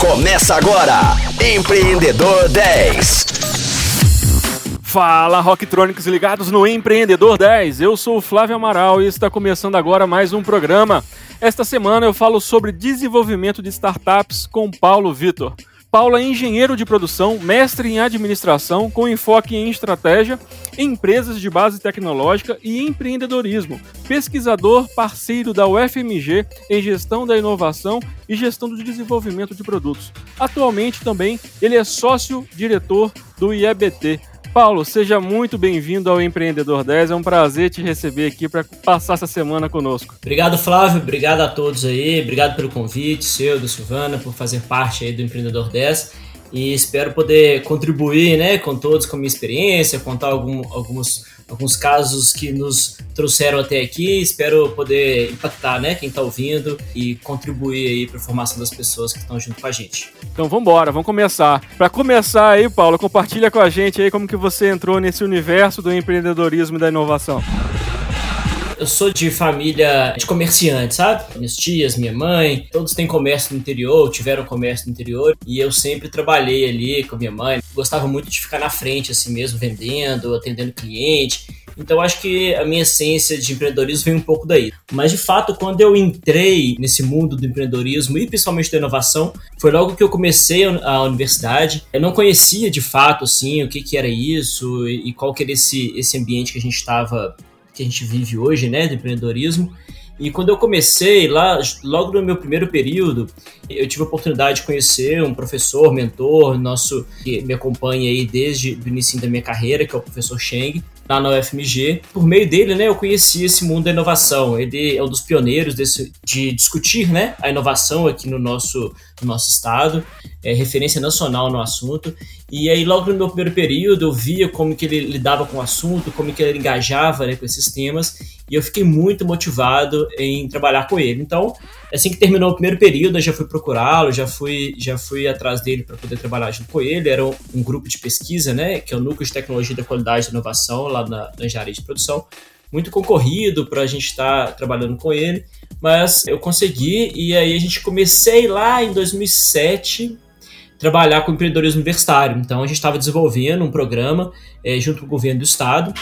Começa agora, Empreendedor 10. Fala, Rocktrônicos ligados no Empreendedor 10. Eu sou o Flávio Amaral e está começando agora mais um programa. Esta semana eu falo sobre desenvolvimento de startups com Paulo Vitor. Paulo é engenheiro de produção, mestre em administração, com enfoque em estratégia, empresas de base tecnológica e empreendedorismo. Pesquisador, parceiro da UFMG em gestão da inovação e gestão do desenvolvimento de produtos. Atualmente também ele é sócio-diretor do IEBT, Paulo, seja muito bem-vindo ao Empreendedor 10. É um prazer te receber aqui para passar essa semana conosco. Obrigado, Flávio. Obrigado a todos aí. Obrigado pelo convite, seu, do Silvana, por fazer parte aí do Empreendedor 10. E espero poder contribuir né, com todos, com a minha experiência, contar algum, alguns alguns casos que nos trouxeram até aqui. Espero poder impactar, né, quem está ouvindo e contribuir aí para a formação das pessoas que estão junto com a gente. Então vamos embora, vamos começar. Para começar aí, Paulo, compartilha com a gente aí como que você entrou nesse universo do empreendedorismo e da inovação eu sou de família de comerciantes, sabe? Minhas tias, minha mãe, todos têm comércio no interior, tiveram comércio no interior, e eu sempre trabalhei ali com minha mãe. Gostava muito de ficar na frente, assim mesmo, vendendo, atendendo cliente. Então acho que a minha essência de empreendedorismo vem um pouco daí. Mas de fato, quando eu entrei nesse mundo do empreendedorismo e principalmente da inovação, foi logo que eu comecei a universidade. Eu não conhecia de fato assim o que, que era isso e qual que era esse, esse ambiente que a gente estava que a gente vive hoje, né, do empreendedorismo. E quando eu comecei lá, logo no meu primeiro período, eu tive a oportunidade de conhecer um professor, mentor, nosso que me acompanha aí desde o início da minha carreira, que é o professor Cheng lá na UFMG. Por meio dele, né, eu conheci esse mundo da inovação. Ele é um dos pioneiros desse, de discutir, né, a inovação aqui no nosso, no nosso estado, é referência nacional no assunto. E aí, logo no meu primeiro período, eu via como que ele lidava com o assunto, como que ele engajava né, com esses temas, e eu fiquei muito motivado em trabalhar com ele. Então, assim que terminou o primeiro período, eu já fui procurá-lo, já fui, já fui atrás dele para poder trabalhar junto com ele. Era um, um, grupo de pesquisa, né, que é o Núcleo de Tecnologia da Qualidade e Inovação, lá na, na engenharia de produção. Muito concorrido para a gente estar tá trabalhando com ele, mas eu consegui e aí a gente comecei lá em 2007 trabalhar com empreendedorismo universitário. Então a gente estava desenvolvendo um programa é, junto com o governo do estado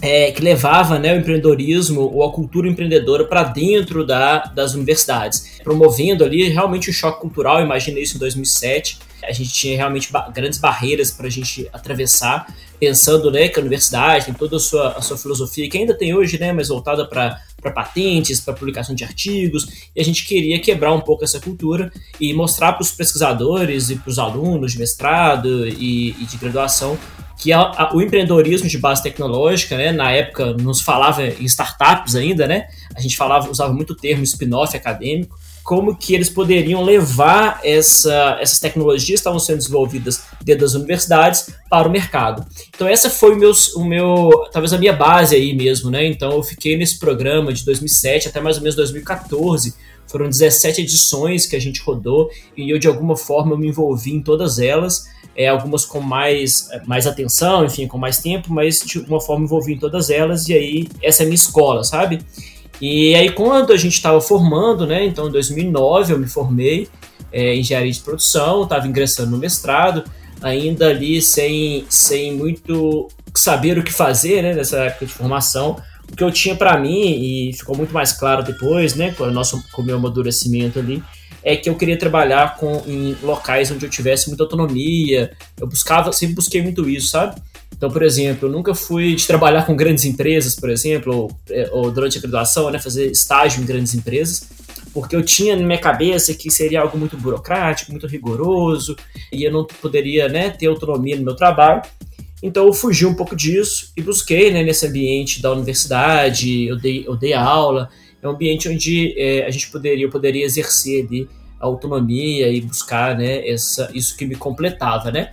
é, que levava né, o empreendedorismo ou a cultura empreendedora para dentro da, das universidades, promovendo ali realmente um choque cultural. Imagina isso em 2007. A gente tinha realmente ba grandes barreiras para a gente atravessar, pensando né, que a universidade tem toda a sua, a sua filosofia, que ainda tem hoje, né, mas voltada para patentes, para publicação de artigos, e a gente queria quebrar um pouco essa cultura e mostrar para os pesquisadores e para os alunos de mestrado e, e de graduação que a, a, o empreendedorismo de base tecnológica, né, na época nos falava em startups ainda, né, a gente falava, usava muito o termo spin-off acadêmico, como que eles poderiam levar essa, essas tecnologias que estavam sendo desenvolvidas dentro das universidades para o mercado. Então essa foi o meu, o meu, talvez a minha base aí mesmo, né? Então eu fiquei nesse programa de 2007 até mais ou menos 2014. Foram 17 edições que a gente rodou e eu de alguma forma me envolvi em todas elas é, algumas com mais, mais atenção, enfim, com mais tempo, mas de uma forma envolvi em todas elas, e aí essa é a minha escola, sabe? E aí quando a gente estava formando, né, então em 2009 eu me formei é, em engenharia de produção, estava ingressando no mestrado, ainda ali sem, sem muito saber o que fazer, né, nessa época de formação, o que eu tinha para mim, e ficou muito mais claro depois, né, com o nosso com o meu amadurecimento ali, é que eu queria trabalhar com, em locais onde eu tivesse muita autonomia. Eu buscava, sempre busquei muito isso, sabe? Então, por exemplo, eu nunca fui de trabalhar com grandes empresas, por exemplo, ou, é, ou durante a graduação, né, fazer estágio em grandes empresas, porque eu tinha na minha cabeça que seria algo muito burocrático, muito rigoroso, e eu não poderia né, ter autonomia no meu trabalho. Então eu fugi um pouco disso e busquei né, nesse ambiente da universidade, eu dei, eu dei aula, é um ambiente onde é, a gente poderia, eu poderia exercer ali a autonomia e buscar né, essa, isso que me completava, né?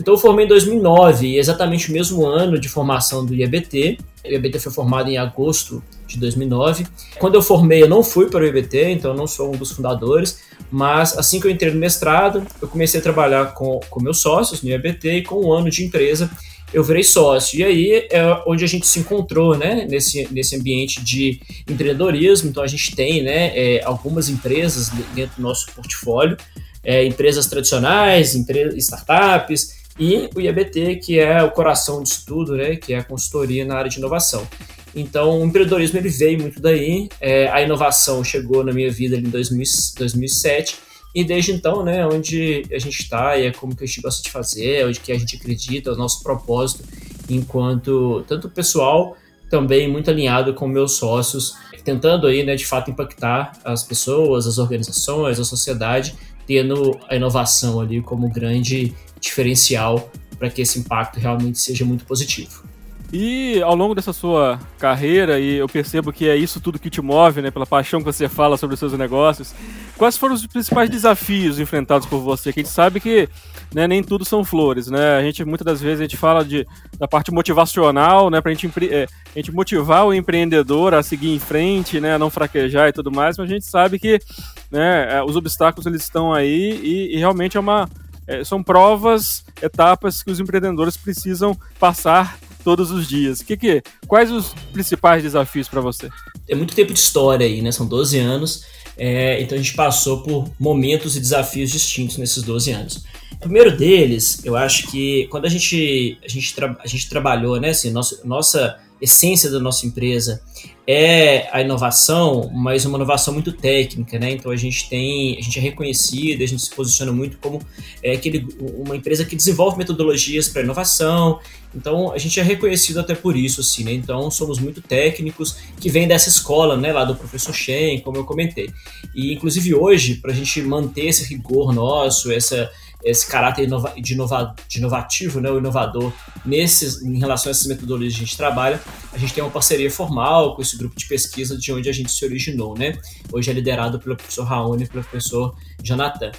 Então eu formei em 2009, exatamente o mesmo ano de formação do IABT. O IABT foi formado em agosto de 2009. Quando eu formei, eu não fui para o IABT, então eu não sou um dos fundadores, mas assim que eu entrei no mestrado, eu comecei a trabalhar com, com meus sócios no IABT e com um ano de empresa eu virei sócio. E aí é onde a gente se encontrou, né, nesse, nesse ambiente de empreendedorismo. Então a gente tem, né, é, algumas empresas dentro do nosso portfólio. é, empresas tradicionais, empresas, startups, e o IABT, que é o coração disso tudo, né, que é a consultoria na área de inovação. Então, o empreendedorismo ele veio muito daí, é, a inovação chegou na minha vida ali em 2000, 2007, e desde então, né, onde a gente está e é como que a gente gosta de fazer, onde que a gente acredita, o nosso propósito enquanto tanto pessoal, também muito alinhado com meus sócios, tentando aí, né, de fato impactar as pessoas, as organizações, a sociedade, tendo a inovação ali como grande diferencial para que esse impacto realmente seja muito positivo. E ao longo dessa sua carreira, e eu percebo que é isso tudo que te move, né, pela paixão que você fala sobre os seus negócios, quais foram os principais desafios enfrentados por você? Que a gente sabe que né, nem tudo são flores, né? A gente muitas das vezes a gente fala de, da parte motivacional, né, para gente, é, a gente motivar o empreendedor a seguir em frente, né, a não fraquejar e tudo mais, mas a gente sabe que né, é, os obstáculos eles estão aí e, e realmente é uma é, são provas, etapas que os empreendedores precisam passar todos os dias. Que que, quais os principais desafios para você? É muito tempo de história aí, né? São 12 anos. É, então a gente passou por momentos e desafios distintos nesses 12 anos. O primeiro deles, eu acho que quando a gente, a gente, a gente trabalhou, né, assim, nossa, nossa essência da nossa empresa é a inovação, mas uma inovação muito técnica, né? Então a gente tem, a gente é reconhecido, a gente se posiciona muito como é, aquele, uma empresa que desenvolve metodologias para inovação. Então a gente é reconhecido até por isso, assim, né? Então somos muito técnicos que vem dessa escola, né? Lá do professor Shen, como eu comentei. E inclusive hoje, para a gente manter esse rigor nosso, essa esse caráter inova, de, inova, de inovativo, né, o inovador, nesses, em relação a essas metodologias que a gente trabalha, a gente tem uma parceria formal com esse grupo de pesquisa de onde a gente se originou, né? Hoje é liderado pelo professor Raoni e pelo professor Jonathan.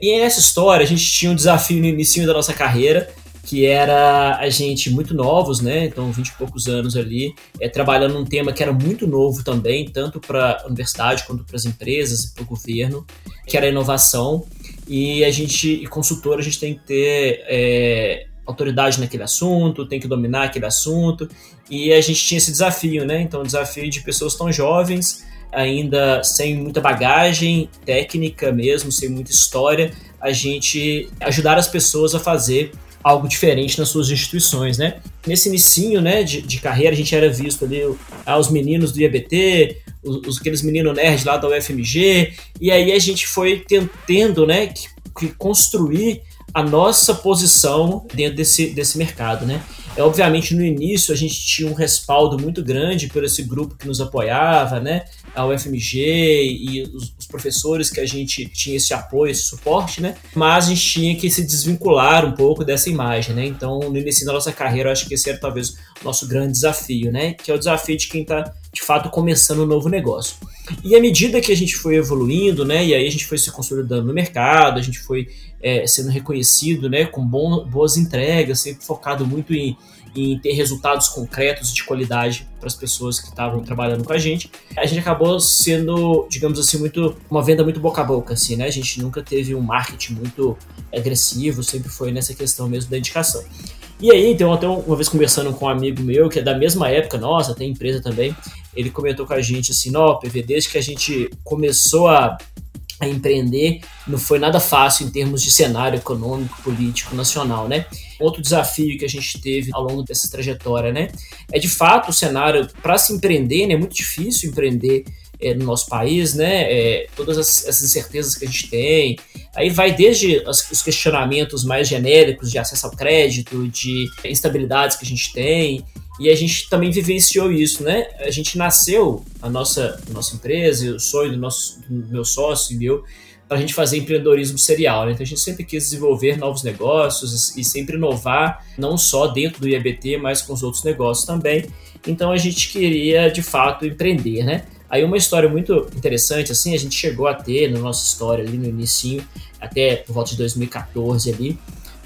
E nessa história, a gente tinha um desafio no início da nossa carreira, que era a gente muito novos, né? Então, 20 e poucos anos ali, é, trabalhando num tema que era muito novo também, tanto para a universidade quanto para as empresas e para o governo, que era a inovação. E a gente, e consultor, a gente tem que ter é, autoridade naquele assunto, tem que dominar aquele assunto. E a gente tinha esse desafio, né? Então, desafio de pessoas tão jovens, ainda sem muita bagagem técnica mesmo, sem muita história, a gente ajudar as pessoas a fazer algo diferente nas suas instituições, né? Nesse início, né, de, de, carreira, a gente era visto ali ah, os meninos do IABT, os, aqueles meninos nerds lá da UFMG, e aí a gente foi tentando, né, que, que construir a nossa posição dentro desse, desse mercado, né? É, obviamente, no início a gente tinha um respaldo muito grande por esse grupo que nos apoiava, né? A UFMG e os, os, professores que a gente tinha esse apoio, esse suporte, né? Mas a gente tinha que se desvincular um pouco dessa imagem, né? Então, no início da nossa carreira, eu acho que esse era talvez o nosso grande desafio, né? Que é o desafio de quem está de fato começando um novo negócio. E à medida que a gente foi evoluindo, né, e aí a gente foi se consolidando no mercado, a gente foi é, sendo reconhecido, né, com bom, boas entregas, sempre focado muito em, em ter resultados concretos de qualidade para as pessoas que estavam trabalhando com a gente. A gente acabou sendo, digamos assim, muito uma venda muito boca a boca, assim, né? A gente nunca teve um marketing muito agressivo, sempre foi nessa questão mesmo da indicação. E aí, então, até uma vez conversando com um amigo meu, que é da mesma época nossa, tem empresa também, ele comentou com a gente assim, ó, PV, desde que a gente começou a, a empreender, não foi nada fácil em termos de cenário econômico, político, nacional, né? Outro desafio que a gente teve ao longo dessa trajetória, né? É de fato o cenário, para se empreender, né? É muito difícil empreender é, no nosso país, né? É, todas as, essas incertezas que a gente tem. Aí vai desde as, os questionamentos mais genéricos de acesso ao crédito, de instabilidades que a gente tem. E a gente também vivenciou isso, né? A gente nasceu, a nossa, a nossa empresa, o sonho do, nosso, do meu sócio e meu, para a gente fazer empreendedorismo serial. Né? Então a gente sempre quis desenvolver novos negócios e sempre inovar, não só dentro do IABT, mas com os outros negócios também. Então a gente queria, de fato, empreender, né? Aí uma história muito interessante, assim, a gente chegou a ter na nossa história ali no início, até por volta de 2014 ali,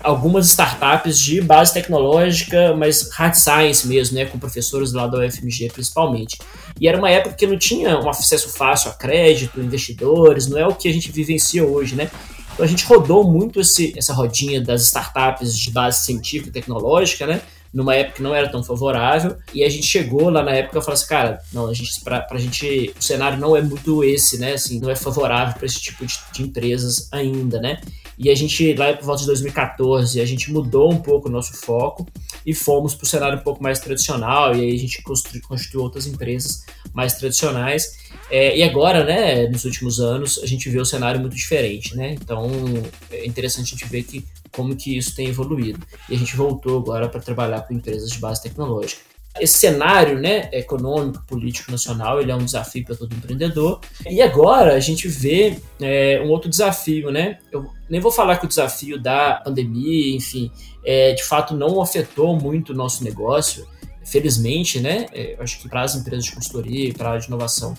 algumas startups de base tecnológica, mas hard science mesmo, né, com professores lá da UFMG principalmente. E era uma época que não tinha um acesso fácil a crédito, investidores, não é o que a gente vivencia hoje, né? Então a gente rodou muito esse, essa rodinha das startups de base científica e tecnológica, né? Numa época que não era tão favorável, e a gente chegou lá na época e falou assim, cara, não, a gente, pra, pra gente, o cenário não é muito esse, né, assim, não é favorável para esse tipo de, de empresas ainda, né, e a gente, lá por volta de 2014, a gente mudou um pouco o nosso foco e fomos para o cenário um pouco mais tradicional, e aí a gente constituiu outras empresas mais tradicionais. É, e agora, né, nos últimos anos, a gente vê o cenário muito diferente, né? Então é interessante a gente ver que, como que isso tem evoluído. E a gente voltou agora para trabalhar com empresas de base tecnológica. Esse cenário né, econômico, político, nacional, ele é um desafio para todo empreendedor. E agora a gente vê é, um outro desafio, né? Eu nem vou falar que o desafio da pandemia, enfim, é, de fato não afetou muito o nosso negócio, felizmente, né? É, acho que para as empresas de consultoria e para a de inovação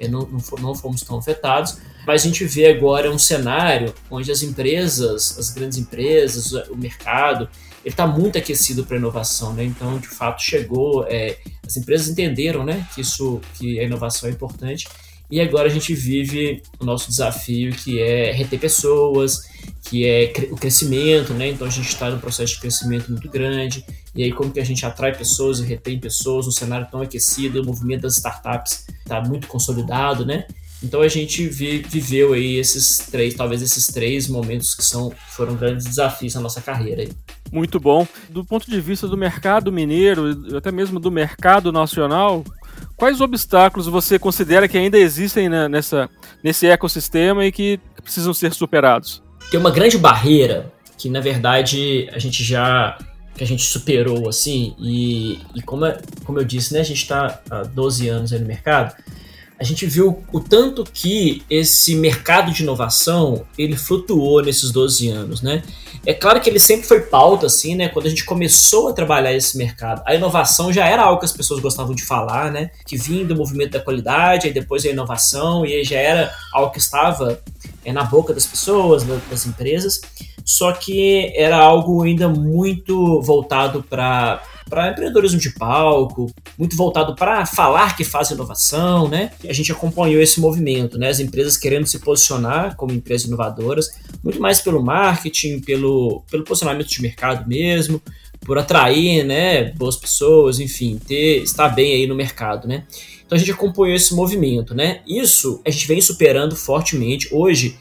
é, não, não, não fomos tão afetados, mas a gente vê agora um cenário onde as empresas, as grandes empresas, o mercado, ele está muito aquecido para inovação, né? Então, de fato, chegou, é, as empresas entenderam, né, que isso, que a inovação é importante. E agora a gente vive o nosso desafio, que é reter pessoas, que é o crescimento, né? Então a gente está num processo de crescimento muito grande. E aí como que a gente atrai pessoas e retém pessoas, um cenário tão aquecido, o movimento das startups está muito consolidado, né? Então a gente vi, viveu aí esses três, talvez esses três momentos que são foram grandes desafios na nossa carreira. Aí. Muito bom. Do ponto de vista do mercado mineiro, até mesmo do mercado nacional, quais obstáculos você considera que ainda existem nessa, nesse ecossistema e que precisam ser superados? Tem uma grande barreira que, na verdade, a gente já que a gente superou, assim, e, e como, é, como eu disse, né, a gente está há 12 anos aí no mercado, a gente viu o tanto que esse mercado de inovação ele flutuou nesses 12 anos, né? É claro que ele sempre foi pauta, assim, né? Quando a gente começou a trabalhar esse mercado, a inovação já era algo que as pessoas gostavam de falar, né? Que vinha do movimento da qualidade, aí depois a inovação, e aí já era algo que estava é, na boca das pessoas, das empresas, só que era algo ainda muito voltado para para empreendedorismo de palco, muito voltado para falar que faz inovação, né? A gente acompanhou esse movimento, né? As empresas querendo se posicionar como empresas inovadoras, muito mais pelo marketing, pelo, pelo posicionamento de mercado mesmo, por atrair, né, boas pessoas, enfim, ter estar bem aí no mercado, né? Então a gente acompanhou esse movimento, né? Isso a gente vem superando fortemente. Hoje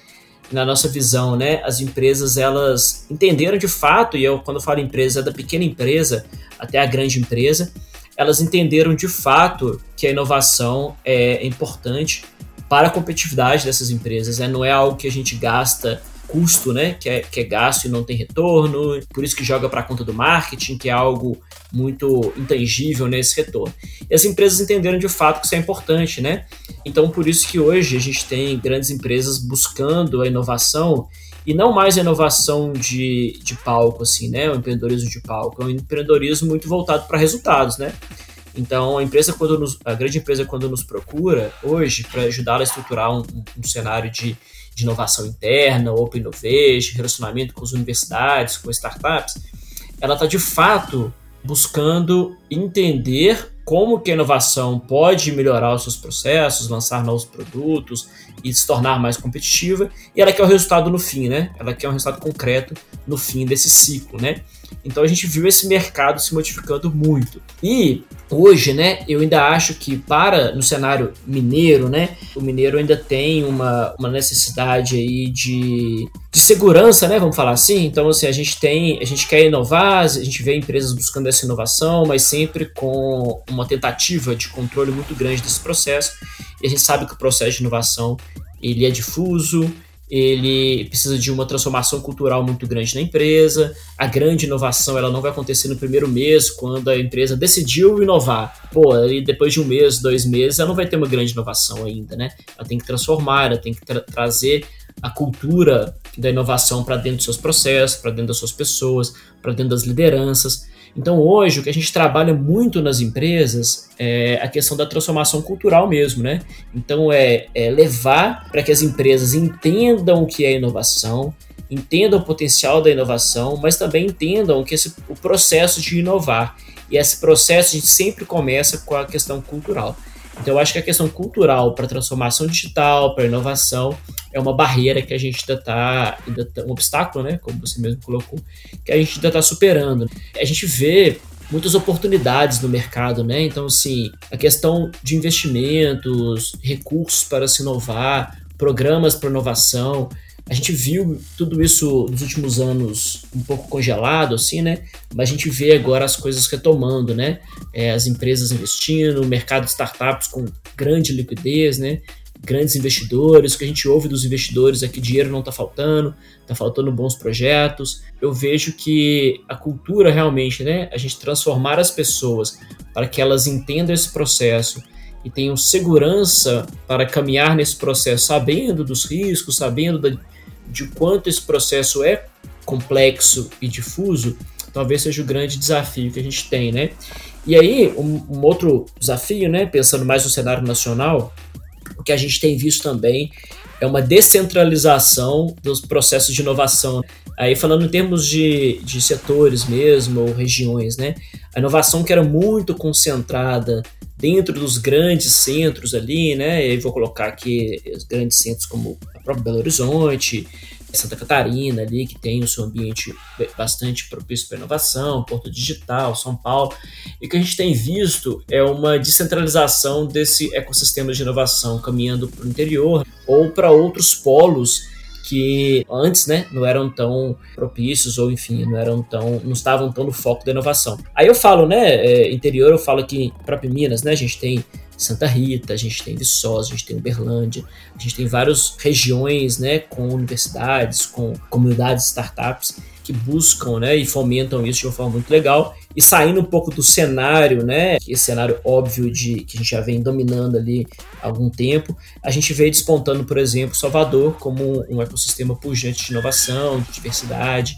na nossa visão, né, as empresas elas entenderam de fato, e eu quando falo empresa, é da pequena empresa até a grande empresa, elas entenderam de fato que a inovação é importante para a competitividade dessas empresas, né? não é algo que a gente gasta custo, né, que é, que é gasto e não tem retorno, por isso que joga para a conta do marketing, que é algo muito intangível nesse retorno. E as empresas entenderam de fato que isso é importante, né? Então, por isso que hoje a gente tem grandes empresas buscando a inovação e não mais a inovação de, de palco, assim, né? O empreendedorismo de palco, é um empreendedorismo muito voltado para resultados, né? Então, a empresa, quando nos, a grande empresa, quando nos procura hoje para ajudá-la a estruturar um, um cenário de, de inovação interna, open innovation, relacionamento com as universidades, com startups, ela está de fato buscando entender como que a inovação pode melhorar os seus processos, lançar novos produtos e se tornar mais competitiva, e ela quer o resultado no fim, né? Ela quer um resultado concreto no fim desse ciclo, né? Então a gente viu esse mercado se modificando muito. E hoje, né, eu ainda acho que para no cenário mineiro, né, o mineiro ainda tem uma, uma necessidade aí de, de segurança, né, vamos falar assim. Então assim, a gente tem, a gente quer inovar, a gente vê empresas buscando essa inovação, mas sempre com uma tentativa de controle muito grande desse processo. E a gente sabe que o processo de inovação ele é difuso, ele precisa de uma transformação cultural muito grande na empresa. A grande inovação ela não vai acontecer no primeiro mês, quando a empresa decidiu inovar. Pô, e depois de um mês, dois meses, ela não vai ter uma grande inovação ainda, né? Ela tem que transformar, ela tem que tra trazer a cultura da inovação para dentro dos seus processos, para dentro das suas pessoas, para dentro das lideranças. Então hoje o que a gente trabalha muito nas empresas é a questão da transformação cultural mesmo, né? Então é, é levar para que as empresas entendam o que é inovação, entendam o potencial da inovação, mas também entendam que esse, o processo de inovar. E esse processo a gente sempre começa com a questão cultural. Então, eu acho que a questão cultural para transformação digital, para inovação, é uma barreira que a gente ainda está, tá, um obstáculo, né, como você mesmo colocou, que a gente ainda está superando. A gente vê muitas oportunidades no mercado, né? Então, assim, a questão de investimentos, recursos para se inovar, programas para inovação, a gente viu tudo isso nos últimos anos um pouco congelado, assim, né? Mas a gente vê agora as coisas retomando, né? É, as empresas investindo, o mercado de startups com grande liquidez, né? Grandes investidores, o que a gente ouve dos investidores é que dinheiro não está faltando, está faltando bons projetos. Eu vejo que a cultura realmente, né? A gente transformar as pessoas para que elas entendam esse processo e tenham segurança para caminhar nesse processo, sabendo dos riscos, sabendo da, de quanto esse processo é complexo e difuso, talvez seja o grande desafio que a gente tem, né? E aí, um, um outro desafio, né, pensando mais no cenário nacional, que a gente tem visto também é uma descentralização dos processos de inovação. Aí falando em termos de, de setores mesmo, ou regiões, né? A inovação que era muito concentrada dentro dos grandes centros ali, né? E vou colocar aqui os grandes centros como a própria Belo Horizonte, Santa Catarina ali, que tem o seu ambiente bastante propício para inovação, Porto Digital, São Paulo, e o que a gente tem visto é uma descentralização desse ecossistema de inovação caminhando para o interior ou para outros polos que antes, né, não eram tão propícios ou enfim, não eram tão, não estavam tão no foco da inovação. Aí eu falo, né, é, interior, eu falo que próprio Minas, né, a gente tem Santa Rita, a gente tem Viçosa, a gente tem Uberlândia, a gente tem várias regiões, né, com universidades, com comunidades startups que buscam, né, e fomentam isso de uma forma muito legal e saindo um pouco do cenário, né, esse cenário óbvio de que a gente já vem dominando ali há algum tempo, a gente veio despontando, por exemplo, Salvador como um ecossistema pujante de inovação, de diversidade.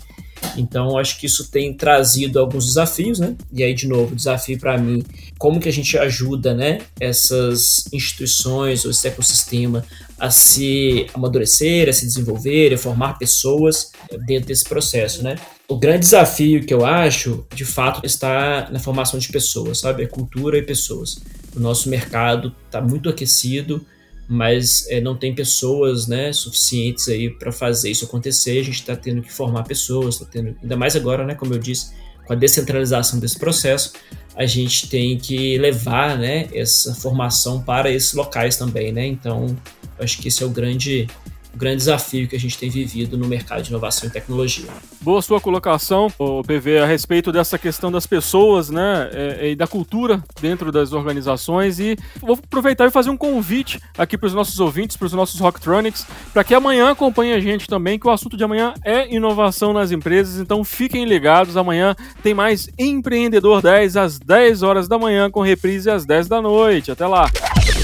Então, acho que isso tem trazido alguns desafios, né? E aí, de novo, desafio para mim, como que a gente ajuda, né, essas instituições ou esse ecossistema a se amadurecer, a se desenvolver, a formar pessoas dentro desse processo, né? O grande desafio que eu acho, de fato, está na formação de pessoas, sabe? É cultura e pessoas. O nosso mercado está muito aquecido, mas é, não tem pessoas né, suficientes aí para fazer isso acontecer. A gente está tendo que formar pessoas, tá tendo, ainda mais agora, né, como eu disse, com a descentralização desse processo, a gente tem que levar né, essa formação para esses locais também. Né? Então, acho que esse é o grande o grande desafio que a gente tem vivido no mercado de inovação e tecnologia. Boa sua colocação, PV, a respeito dessa questão das pessoas, né, é, e da cultura dentro das organizações. E vou aproveitar e fazer um convite aqui para os nossos ouvintes, para os nossos Rocktronics, para que amanhã acompanhem a gente também, que o assunto de amanhã é inovação nas empresas. Então fiquem ligados, amanhã tem mais Empreendedor 10 às 10 horas da manhã, com reprise às 10 da noite. Até lá!